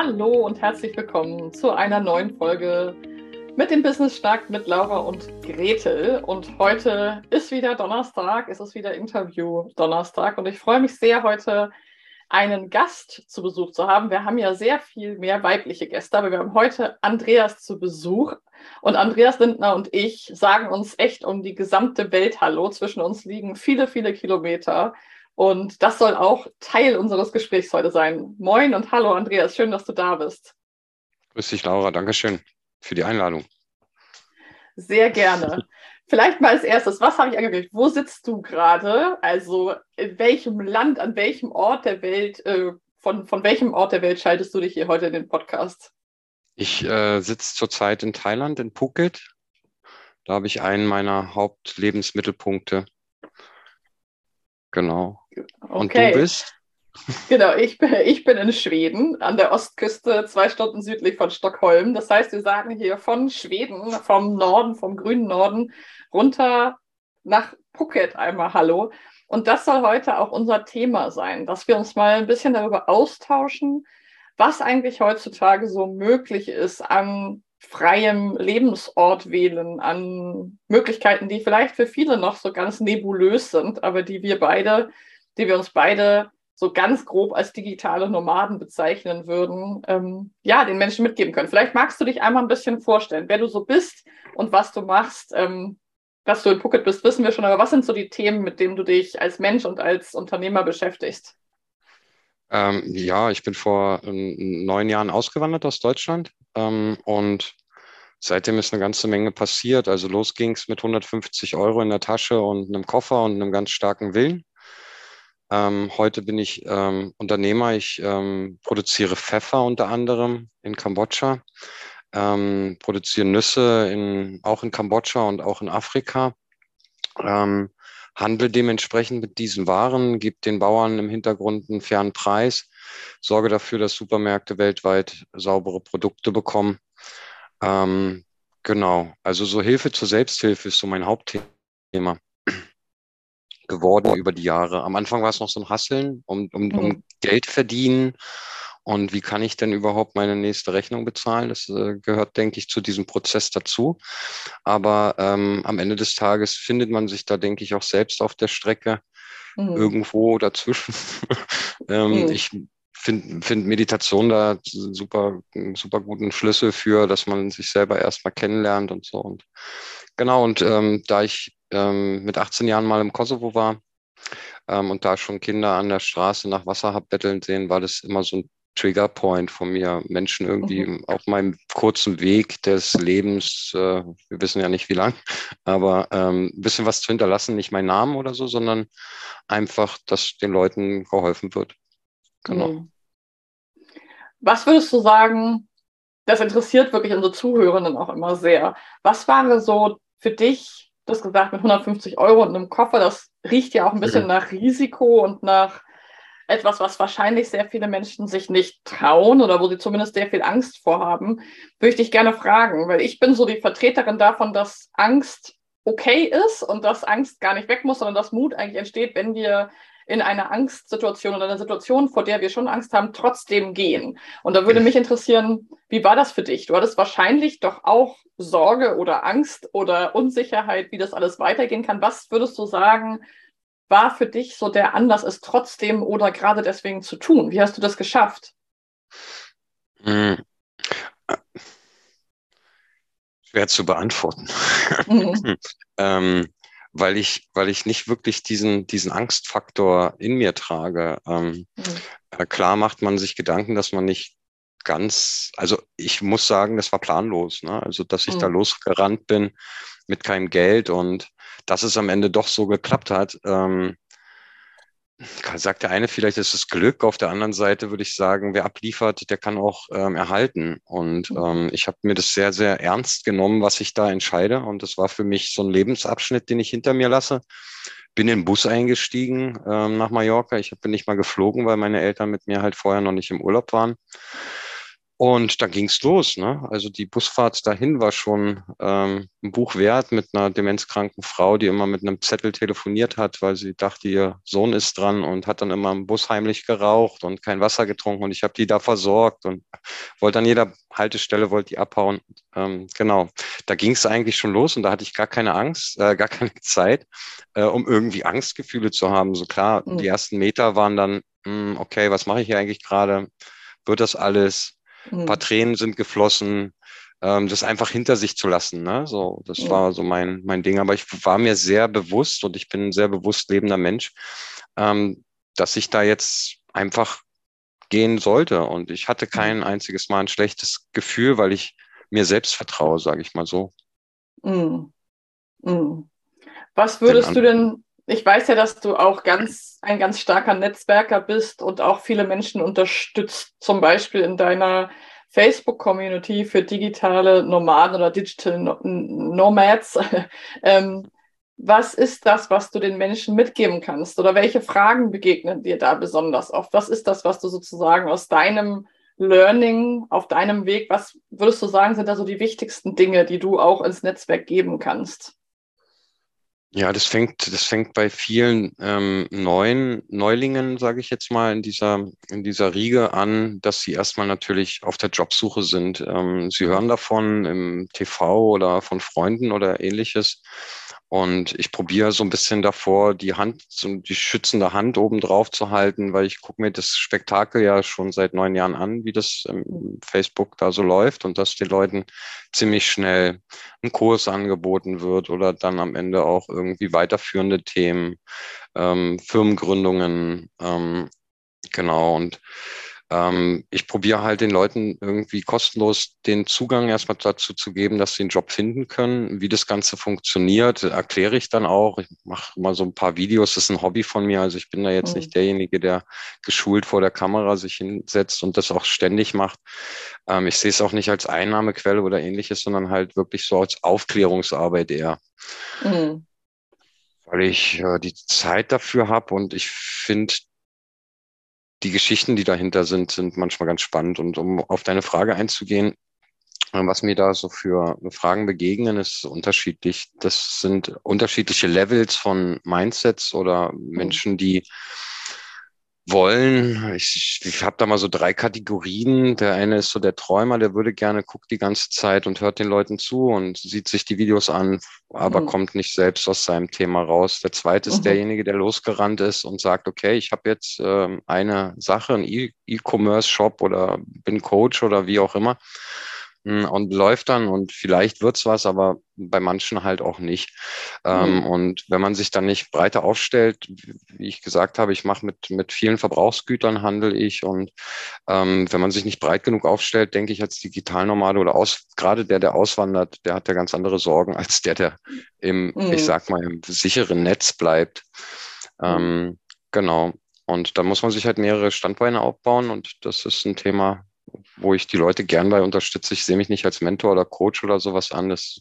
Hallo und herzlich willkommen zu einer neuen Folge mit dem Business Stark mit Laura und Gretel. Und heute ist wieder Donnerstag, es ist wieder Interview Donnerstag und ich freue mich sehr, heute einen Gast zu Besuch zu haben. Wir haben ja sehr viel mehr weibliche Gäste, aber wir haben heute Andreas zu Besuch. Und Andreas Lindner und ich sagen uns echt um die gesamte Welt Hallo. Zwischen uns liegen viele, viele Kilometer. Und das soll auch Teil unseres Gesprächs heute sein. Moin und hallo Andreas, schön, dass du da bist. Grüß dich, Laura, Dankeschön für die Einladung. Sehr gerne. Vielleicht mal als erstes, was habe ich angekündigt? Wo sitzt du gerade? Also in welchem Land, an welchem Ort der Welt, äh, von, von welchem Ort der Welt schaltest du dich hier heute in den Podcast? Ich äh, sitze zurzeit in Thailand, in Phuket. Da habe ich einen meiner Hauptlebensmittelpunkte. Genau. Und du bist? Genau, ich bin, ich bin in Schweden, an der Ostküste, zwei Stunden südlich von Stockholm. Das heißt, wir sagen hier von Schweden, vom Norden, vom grünen Norden, runter nach Phuket einmal Hallo. Und das soll heute auch unser Thema sein, dass wir uns mal ein bisschen darüber austauschen, was eigentlich heutzutage so möglich ist an freiem Lebensort wählen, an Möglichkeiten, die vielleicht für viele noch so ganz nebulös sind, aber die wir beide, die wir uns beide so ganz grob als digitale Nomaden bezeichnen würden, ähm, ja, den Menschen mitgeben können. Vielleicht magst du dich einmal ein bisschen vorstellen, wer du so bist und was du machst. Ähm, dass du in Phuket bist, wissen wir schon, aber was sind so die Themen, mit denen du dich als Mensch und als Unternehmer beschäftigst? Ähm, ja, ich bin vor ähm, neun Jahren ausgewandert aus Deutschland ähm, und seitdem ist eine ganze Menge passiert. Also los ging es mit 150 Euro in der Tasche und einem Koffer und einem ganz starken Willen. Ähm, heute bin ich ähm, Unternehmer. Ich ähm, produziere Pfeffer unter anderem in Kambodscha, produziere Nüsse in, auch in Kambodscha und auch in Afrika handle dementsprechend mit diesen Waren, gebe den Bauern im Hintergrund einen fairen Preis, sorge dafür, dass Supermärkte weltweit saubere Produkte bekommen. Ähm, genau, also so Hilfe zur Selbsthilfe ist so mein Hauptthema geworden über die Jahre. Am Anfang war es noch so ein Hasseln, um, um, um mhm. Geld verdienen und wie kann ich denn überhaupt meine nächste Rechnung bezahlen? Das äh, gehört, denke ich, zu diesem Prozess dazu. Aber ähm, am Ende des Tages findet man sich da, denke ich, auch selbst auf der Strecke mhm. irgendwo dazwischen. ähm, mhm. Ich finde find Meditation da super, super guten Schlüssel für, dass man sich selber erstmal kennenlernt und so. Und genau, und ähm, da ich ähm, mit 18 Jahren mal im Kosovo war, ähm, und da schon Kinder an der Straße nach Wasser hab betteln sehen, war das immer so ein Triggerpoint von mir, Menschen irgendwie mhm. auf meinem kurzen Weg des Lebens, äh, wir wissen ja nicht wie lang, aber ähm, ein bisschen was zu hinterlassen, nicht mein Namen oder so, sondern einfach, dass den Leuten geholfen wird. Genau. Mhm. Was würdest du sagen, das interessiert wirklich unsere Zuhörenden auch immer sehr. Was war so für dich, du hast gesagt, mit 150 Euro und einem Koffer, das riecht ja auch ein bisschen mhm. nach Risiko und nach etwas, was wahrscheinlich sehr viele Menschen sich nicht trauen oder wo sie zumindest sehr viel Angst vorhaben, würde ich dich gerne fragen, weil ich bin so die Vertreterin davon, dass Angst okay ist und dass Angst gar nicht weg muss, sondern dass Mut eigentlich entsteht, wenn wir in einer Angstsituation oder einer Situation, vor der wir schon Angst haben, trotzdem gehen. Und da würde mich interessieren, wie war das für dich? Du hattest wahrscheinlich doch auch Sorge oder Angst oder Unsicherheit, wie das alles weitergehen kann. Was würdest du sagen, war für dich so der Anlass, es trotzdem oder gerade deswegen zu tun? Wie hast du das geschafft? Hm. Schwer zu beantworten. Mhm. ähm, weil ich, weil ich nicht wirklich diesen, diesen Angstfaktor in mir trage. Ähm, mhm. äh, klar macht man sich Gedanken, dass man nicht ganz, also ich muss sagen, das war planlos. Ne? Also, dass ich mhm. da losgerannt bin mit keinem Geld und dass es am Ende doch so geklappt hat. Ähm, sagt der eine, vielleicht ist es Glück. Auf der anderen Seite würde ich sagen, wer abliefert, der kann auch ähm, erhalten. Und mhm. ähm, ich habe mir das sehr, sehr ernst genommen, was ich da entscheide. Und das war für mich so ein Lebensabschnitt, den ich hinter mir lasse. Bin in den Bus eingestiegen ähm, nach Mallorca. Ich bin nicht mal geflogen, weil meine Eltern mit mir halt vorher noch nicht im Urlaub waren. Und da ging's los. Ne? Also die Busfahrt dahin war schon ähm, ein Buch wert mit einer demenzkranken Frau, die immer mit einem Zettel telefoniert hat, weil sie dachte, ihr Sohn ist dran und hat dann immer im Bus heimlich geraucht und kein Wasser getrunken. Und ich habe die da versorgt und wollte an jeder Haltestelle, wollte die abhauen. Ähm, genau, da ging's eigentlich schon los und da hatte ich gar keine Angst, äh, gar keine Zeit, äh, um irgendwie Angstgefühle zu haben. So klar, mhm. die ersten Meter waren dann, mh, hm, okay, was mache ich hier eigentlich gerade? Wird das alles? Ein paar mhm. Tränen sind geflossen, ähm, das einfach hinter sich zu lassen. Ne? So, das ja. war so mein, mein Ding. Aber ich war mir sehr bewusst und ich bin ein sehr bewusst lebender Mensch, ähm, dass ich da jetzt einfach gehen sollte. Und ich hatte mhm. kein einziges Mal ein schlechtes Gefühl, weil ich mir selbst vertraue, sage ich mal so. Mhm. Mhm. Was würdest du denn, ich weiß ja, dass du auch ganz ein ganz starker Netzwerker bist und auch viele Menschen unterstützt, zum Beispiel in deiner Facebook-Community für digitale Nomaden oder Digital Nomads. ähm, was ist das, was du den Menschen mitgeben kannst? Oder welche Fragen begegnen dir da besonders oft? Was ist das, was du sozusagen aus deinem Learning auf deinem Weg, was würdest du sagen, sind da so die wichtigsten Dinge, die du auch ins Netzwerk geben kannst? Ja, das fängt, das fängt bei vielen ähm, neuen Neulingen, sage ich jetzt mal, in dieser, in dieser Riege an, dass sie erstmal natürlich auf der Jobsuche sind. Ähm, sie hören davon im TV oder von Freunden oder ähnliches. Und ich probiere so ein bisschen davor, die Hand, so die schützende Hand oben drauf zu halten, weil ich gucke mir das Spektakel ja schon seit neun Jahren an, wie das Facebook da so läuft und dass den Leuten ziemlich schnell ein Kurs angeboten wird oder dann am Ende auch irgendwie weiterführende Themen, ähm, Firmengründungen, ähm, genau. Und ähm, ich probiere halt den Leuten irgendwie kostenlos den Zugang erstmal dazu zu geben, dass sie einen Job finden können. Wie das Ganze funktioniert, erkläre ich dann auch. Ich mache mal so ein paar Videos. Das ist ein Hobby von mir. Also ich bin da jetzt mhm. nicht derjenige, der geschult vor der Kamera sich hinsetzt und das auch ständig macht. Ähm, ich sehe es auch nicht als Einnahmequelle oder ähnliches, sondern halt wirklich so als Aufklärungsarbeit eher. Mhm weil ich äh, die Zeit dafür habe und ich finde, die Geschichten, die dahinter sind, sind manchmal ganz spannend. Und um auf deine Frage einzugehen, äh, was mir da so für Fragen begegnen, ist unterschiedlich. Das sind unterschiedliche Levels von Mindsets oder Menschen, die wollen. Ich, ich habe da mal so drei Kategorien. Der eine ist so der Träumer, der würde gerne, guckt die ganze Zeit und hört den Leuten zu und sieht sich die Videos an, aber mhm. kommt nicht selbst aus seinem Thema raus. Der zweite ist mhm. derjenige, der losgerannt ist und sagt, okay, ich habe jetzt ähm, eine Sache, ein E-Commerce-Shop oder bin Coach oder wie auch immer und läuft dann und vielleicht wird's was, aber bei manchen halt auch nicht. Mhm. und wenn man sich dann nicht breiter aufstellt, wie ich gesagt habe, ich mache mit, mit vielen Verbrauchsgütern handel ich und ähm, wenn man sich nicht breit genug aufstellt, denke ich als Digitalnomade oder aus, gerade der, der auswandert, der hat ja ganz andere Sorgen als der, der im, mhm. ich sag mal, im sicheren Netz bleibt. Ähm, genau. Und da muss man sich halt mehrere Standbeine aufbauen und das ist ein Thema, wo ich die Leute gern bei unterstütze. Ich sehe mich nicht als Mentor oder Coach oder sowas an. Das,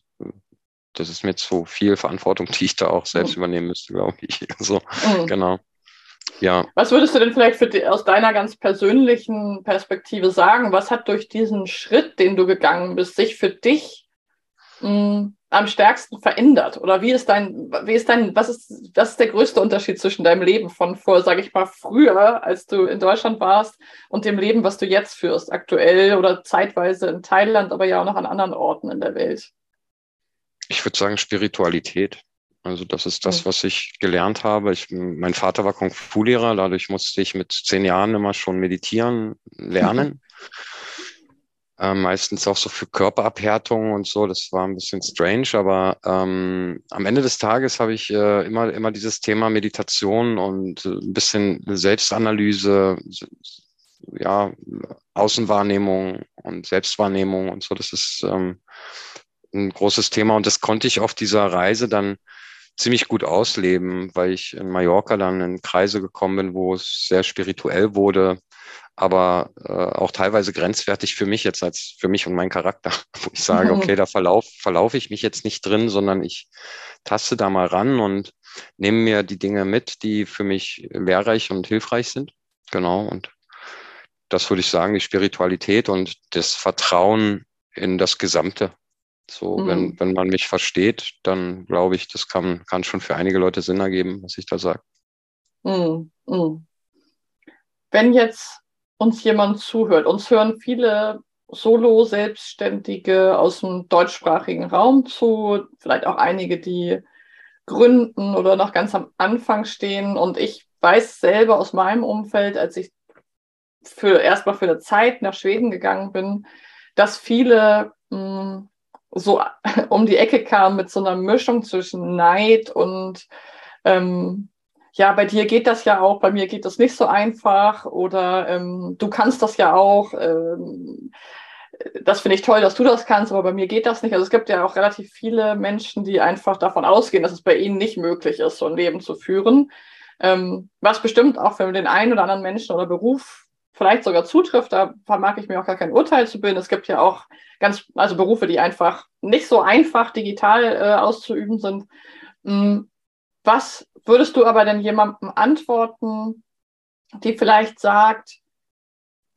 das ist mir zu viel Verantwortung, die ich da auch selbst mhm. übernehmen müsste, glaube ich. So, mhm. genau. Ja. Was würdest du denn vielleicht für die, aus deiner ganz persönlichen Perspektive sagen? Was hat durch diesen Schritt, den du gegangen bist, sich für dich mh, am stärksten verändert? Oder wie ist dein, wie ist dein, was ist, was ist der größte Unterschied zwischen deinem Leben von vor, sage ich mal, früher, als du in Deutschland warst, und dem Leben, was du jetzt führst, aktuell oder zeitweise in Thailand, aber ja auch noch an anderen Orten in der Welt? Ich würde sagen Spiritualität. Also das ist das, was ich gelernt habe. Ich, mein Vater war Kung Fu-Lehrer, dadurch musste ich mit zehn Jahren immer schon meditieren lernen. äh, meistens auch so für Körperabhärtung und so. Das war ein bisschen strange, aber ähm, am Ende des Tages habe ich äh, immer, immer dieses Thema Meditation und äh, ein bisschen Selbstanalyse, ja, Außenwahrnehmung und Selbstwahrnehmung und so. Das ist ähm, ein großes Thema und das konnte ich auf dieser Reise dann ziemlich gut ausleben, weil ich in Mallorca dann in Kreise gekommen bin, wo es sehr spirituell wurde, aber äh, auch teilweise grenzwertig für mich jetzt als für mich und meinen Charakter, wo ich sage, okay, da verlauf, verlaufe ich mich jetzt nicht drin, sondern ich taste da mal ran und nehme mir die Dinge mit, die für mich lehrreich und hilfreich sind. Genau. Und das würde ich sagen, die Spiritualität und das Vertrauen in das Gesamte. So, mhm. wenn, wenn man mich versteht, dann glaube ich, das kann, kann schon für einige Leute Sinn ergeben, was ich da sage. Mhm. Mhm. Wenn jetzt uns jemand zuhört, uns hören viele Solo-Selbstständige aus dem deutschsprachigen Raum zu, vielleicht auch einige, die gründen oder noch ganz am Anfang stehen. Und ich weiß selber aus meinem Umfeld, als ich für erstmal für eine Zeit nach Schweden gegangen bin, dass viele mh, hm, so um die Ecke kamen mit so einer Mischung zwischen Neid und ähm, ja, bei dir geht das ja auch, bei mir geht das nicht so einfach oder ähm, du kannst das ja auch. Ähm, das finde ich toll, dass du das kannst, aber bei mir geht das nicht. Also es gibt ja auch relativ viele Menschen, die einfach davon ausgehen, dass es bei ihnen nicht möglich ist, so ein Leben zu führen. Ähm, was bestimmt auch für den einen oder anderen Menschen oder Beruf vielleicht sogar zutrifft, da vermag ich mir auch gar kein Urteil zu bilden. Es gibt ja auch ganz, also Berufe, die einfach nicht so einfach digital äh, auszuüben sind. Hm, was würdest du aber denn jemandem antworten, die vielleicht sagt,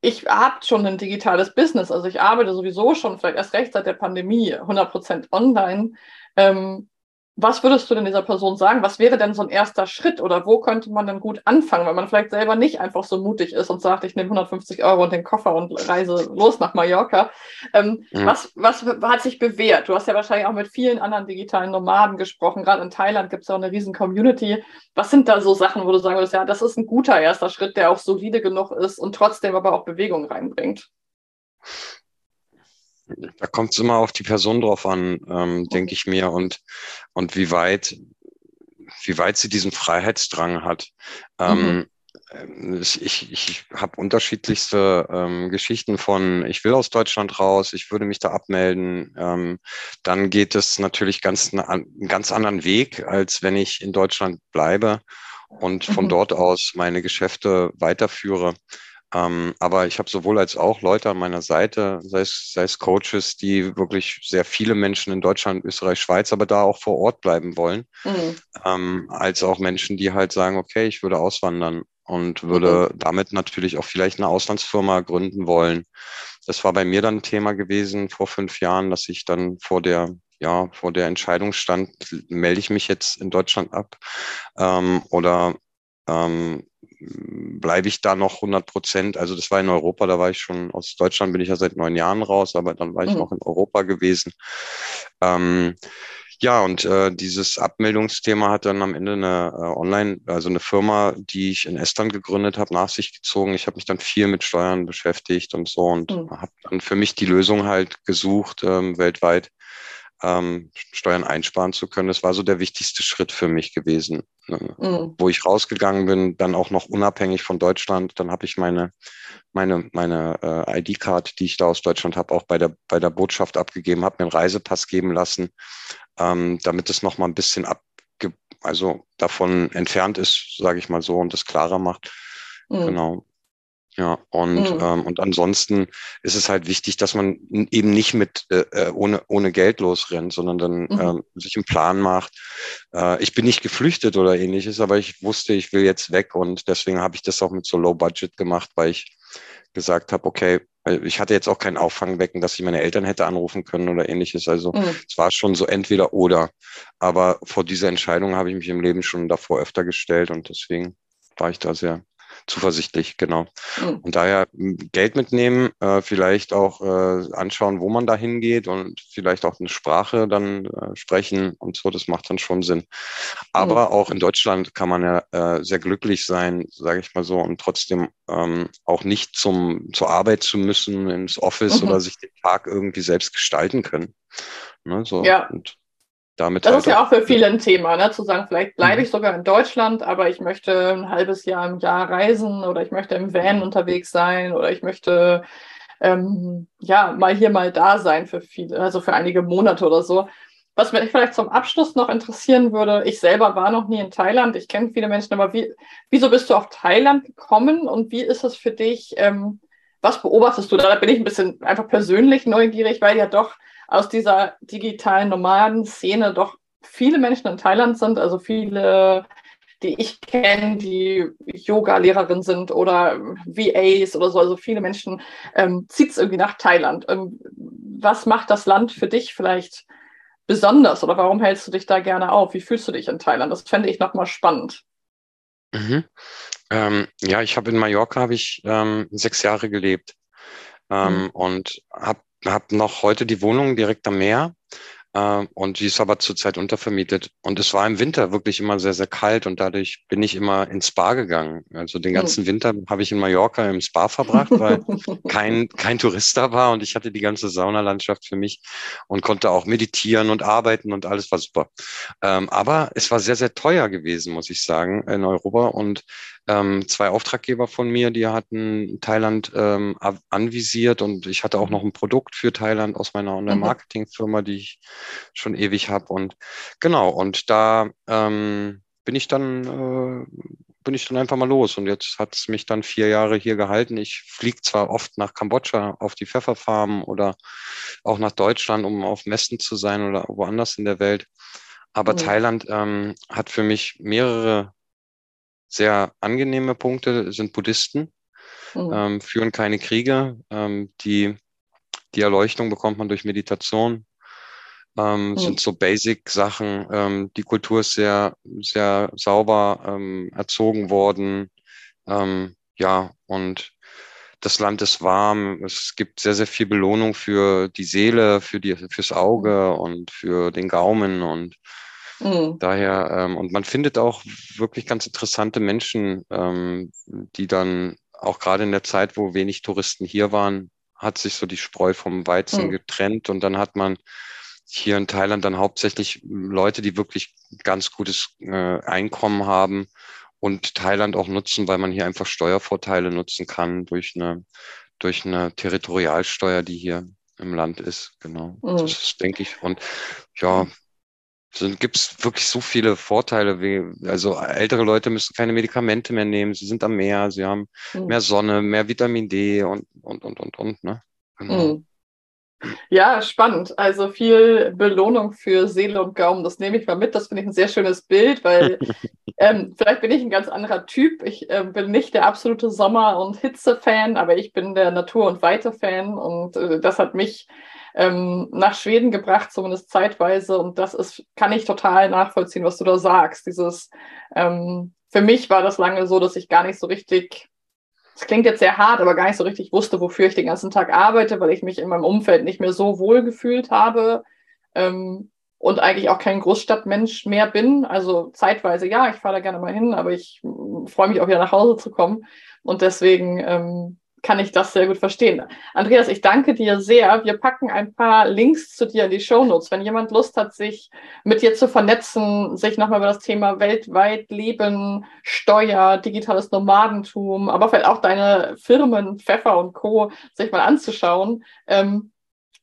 ich habe schon ein digitales Business, also ich arbeite sowieso schon, vielleicht erst recht seit der Pandemie, 100% online. Ähm, was würdest du denn dieser Person sagen? Was wäre denn so ein erster Schritt oder wo könnte man denn gut anfangen, wenn man vielleicht selber nicht einfach so mutig ist und sagt, ich nehme 150 Euro und den Koffer und reise los nach Mallorca? Ähm, mhm. was, was hat sich bewährt? Du hast ja wahrscheinlich auch mit vielen anderen digitalen Nomaden gesprochen. Gerade in Thailand gibt es ja auch eine riesen Community. Was sind da so Sachen, wo du sagen würdest, ja, das ist ein guter erster Schritt, der auch solide genug ist und trotzdem aber auch Bewegung reinbringt? Da kommt es immer auf die Person drauf an, ähm, denke ich mir, und, und wie weit, wie weit sie diesen Freiheitsdrang hat. Ähm, mhm. ich ich, ich habe unterschiedlichste ähm, Geschichten von, ich will aus Deutschland raus, ich würde mich da abmelden. Ähm, dann geht es natürlich ganz einen ganz anderen Weg, als wenn ich in Deutschland bleibe und von mhm. dort aus meine Geschäfte weiterführe. Ähm, aber ich habe sowohl als auch Leute an meiner Seite, sei es, sei es Coaches, die wirklich sehr viele Menschen in Deutschland, Österreich, Schweiz, aber da auch vor Ort bleiben wollen, mhm. ähm, als auch Menschen, die halt sagen, okay, ich würde auswandern und würde mhm. damit natürlich auch vielleicht eine Auslandsfirma gründen wollen. Das war bei mir dann ein Thema gewesen vor fünf Jahren, dass ich dann vor der ja, vor der Entscheidung stand, melde ich mich jetzt in Deutschland ab ähm, oder ähm, bleibe ich da noch 100 Prozent. Also das war in Europa, da war ich schon, aus Deutschland bin ich ja seit neun Jahren raus, aber dann war ich mhm. noch in Europa gewesen. Ähm, ja, und äh, dieses Abmeldungsthema hat dann am Ende eine äh, Online, also eine Firma, die ich in Estland gegründet habe, nach sich gezogen. Ich habe mich dann viel mit Steuern beschäftigt und so und mhm. habe dann für mich die Lösung halt gesucht ähm, weltweit, ähm, Steuern einsparen zu können. Das war so der wichtigste Schritt für mich gewesen. Ne? Mhm. Wo ich rausgegangen bin, dann auch noch unabhängig von Deutschland. Dann habe ich meine, meine, meine äh, ID-Card, die ich da aus Deutschland habe, auch bei der, bei der Botschaft abgegeben, habe mir einen Reisepass geben lassen, ähm, damit es nochmal ein bisschen ab, also davon entfernt ist, sage ich mal so, und das klarer macht. Mhm. Genau. Ja, und, mhm. ähm, und ansonsten ist es halt wichtig, dass man eben nicht mit äh, äh, ohne, ohne Geld losrennt, sondern dann mhm. ähm, sich einen Plan macht. Äh, ich bin nicht geflüchtet oder ähnliches, aber ich wusste, ich will jetzt weg und deswegen habe ich das auch mit so Low Budget gemacht, weil ich gesagt habe, okay, ich hatte jetzt auch kein Auffangbecken, dass ich meine Eltern hätte anrufen können oder ähnliches. Also mhm. es war schon so entweder oder. Aber vor dieser Entscheidung habe ich mich im Leben schon davor öfter gestellt und deswegen war ich da sehr zuversichtlich, genau. Mhm. Und daher Geld mitnehmen, äh, vielleicht auch äh, anschauen, wo man da hingeht und vielleicht auch eine Sprache dann äh, sprechen und so, das macht dann schon Sinn. Aber mhm. auch in Deutschland kann man ja äh, sehr glücklich sein, sage ich mal so, und trotzdem ähm, auch nicht zum, zur Arbeit zu müssen, ins Office mhm. oder sich den Tag irgendwie selbst gestalten können. Ne, so. Ja. Und damit. Das halt ist ja auch für viele ein Thema, ne? zu sagen, vielleicht bleibe mhm. ich sogar in Deutschland, aber ich möchte ein halbes Jahr im Jahr reisen oder ich möchte im Van unterwegs sein oder ich möchte ähm, ja mal hier, mal da sein für viele, also für einige Monate oder so. Was mich vielleicht zum Abschluss noch interessieren würde, ich selber war noch nie in Thailand, ich kenne viele Menschen, aber wie, wieso bist du auf Thailand gekommen und wie ist es für dich? Ähm, was beobachtest du da? Da bin ich ein bisschen einfach persönlich neugierig, weil ja doch aus dieser digitalen Nomaden-Szene doch viele Menschen in Thailand sind, also viele die ich kenne, die Yoga-Lehrerin sind oder VAs oder so, also viele Menschen, ähm, zieht es irgendwie nach Thailand. Ähm, was macht das Land für dich vielleicht besonders oder warum hältst du dich da gerne auf? Wie fühlst du dich in Thailand? Das fände ich nochmal spannend. Mhm. Ähm, ja, ich habe in Mallorca habe ich ähm, sechs Jahre gelebt ähm, mhm. und habe hab noch heute die Wohnung direkt am Meer äh, und die ist aber zurzeit untervermietet. Und es war im Winter wirklich immer sehr, sehr kalt und dadurch bin ich immer ins Spa gegangen. Also den hm. ganzen Winter habe ich in Mallorca im Spa verbracht, weil kein, kein Tourist da war und ich hatte die ganze Saunalandschaft für mich und konnte auch meditieren und arbeiten und alles war super. Ähm, aber es war sehr, sehr teuer gewesen, muss ich sagen, in Europa und ähm, zwei Auftraggeber von mir, die hatten Thailand ähm, anvisiert und ich hatte auch noch ein Produkt für Thailand aus meiner Online-Marketing-Firma, die ich schon ewig habe. Und genau, und da ähm, bin ich dann äh, bin ich dann einfach mal los. Und jetzt hat es mich dann vier Jahre hier gehalten. Ich fliege zwar oft nach Kambodscha auf die Pfefferfarmen oder auch nach Deutschland, um auf Messen zu sein oder woanders in der Welt. Aber mhm. Thailand ähm, hat für mich mehrere sehr angenehme Punkte sind Buddhisten, mhm. ähm, führen keine Kriege. Ähm, die, die Erleuchtung bekommt man durch Meditation. Ähm, mhm. Sind so Basic-Sachen. Ähm, die Kultur ist sehr, sehr sauber ähm, erzogen worden. Ähm, ja, und das Land ist warm. Es gibt sehr, sehr viel Belohnung für die Seele, für die, fürs Auge und für den Gaumen und Mhm. Daher, ähm, und man findet auch wirklich ganz interessante Menschen, ähm, die dann auch gerade in der Zeit, wo wenig Touristen hier waren, hat sich so die Spreu vom Weizen mhm. getrennt und dann hat man hier in Thailand dann hauptsächlich Leute, die wirklich ganz gutes äh, Einkommen haben und Thailand auch nutzen, weil man hier einfach Steuervorteile nutzen kann durch eine, durch eine Territorialsteuer, die hier im Land ist. Genau. Mhm. Das denke ich. Und ja, gibt es wirklich so viele Vorteile. Wie, also ältere Leute müssen keine Medikamente mehr nehmen, sie sind am Meer, sie haben mhm. mehr Sonne, mehr Vitamin D und, und, und, und, und. Ne? Genau. Mhm. Ja, spannend. Also viel Belohnung für Seele und Gaumen. Das nehme ich mal mit. Das finde ich ein sehr schönes Bild, weil ähm, vielleicht bin ich ein ganz anderer Typ. Ich äh, bin nicht der absolute Sommer- und Hitze-Fan, aber ich bin der Natur- und Weite-Fan. Und äh, das hat mich ähm, nach Schweden gebracht, zumindest zeitweise. Und das ist, kann ich total nachvollziehen, was du da sagst. Dieses, ähm, für mich war das lange so, dass ich gar nicht so richtig, es klingt jetzt sehr hart, aber gar nicht so richtig wusste, wofür ich den ganzen Tag arbeite, weil ich mich in meinem Umfeld nicht mehr so wohl gefühlt habe. Ähm, und eigentlich auch kein Großstadtmensch mehr bin. Also zeitweise ja, ich fahre da gerne mal hin, aber ich freue mich auch wieder nach Hause zu kommen. Und deswegen ähm, kann ich das sehr gut verstehen. Andreas, ich danke dir sehr. Wir packen ein paar Links zu dir in die Show Notes. Wenn jemand Lust hat, sich mit dir zu vernetzen, sich nochmal über das Thema weltweit Leben, Steuer, digitales Nomadentum, aber vielleicht auch deine Firmen, Pfeffer und Co. sich mal anzuschauen, ähm,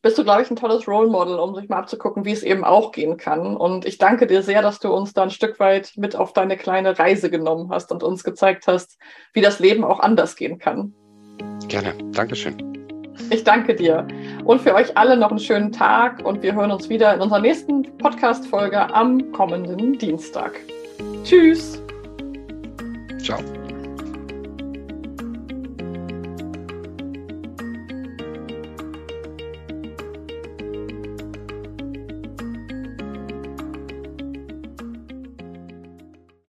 bist du, glaube ich, ein tolles Role Model, um sich mal abzugucken, wie es eben auch gehen kann. Und ich danke dir sehr, dass du uns da ein Stück weit mit auf deine kleine Reise genommen hast und uns gezeigt hast, wie das Leben auch anders gehen kann. Gerne. Dankeschön. Ich danke dir. Und für euch alle noch einen schönen Tag und wir hören uns wieder in unserer nächsten Podcast-Folge am kommenden Dienstag. Tschüss. Ciao.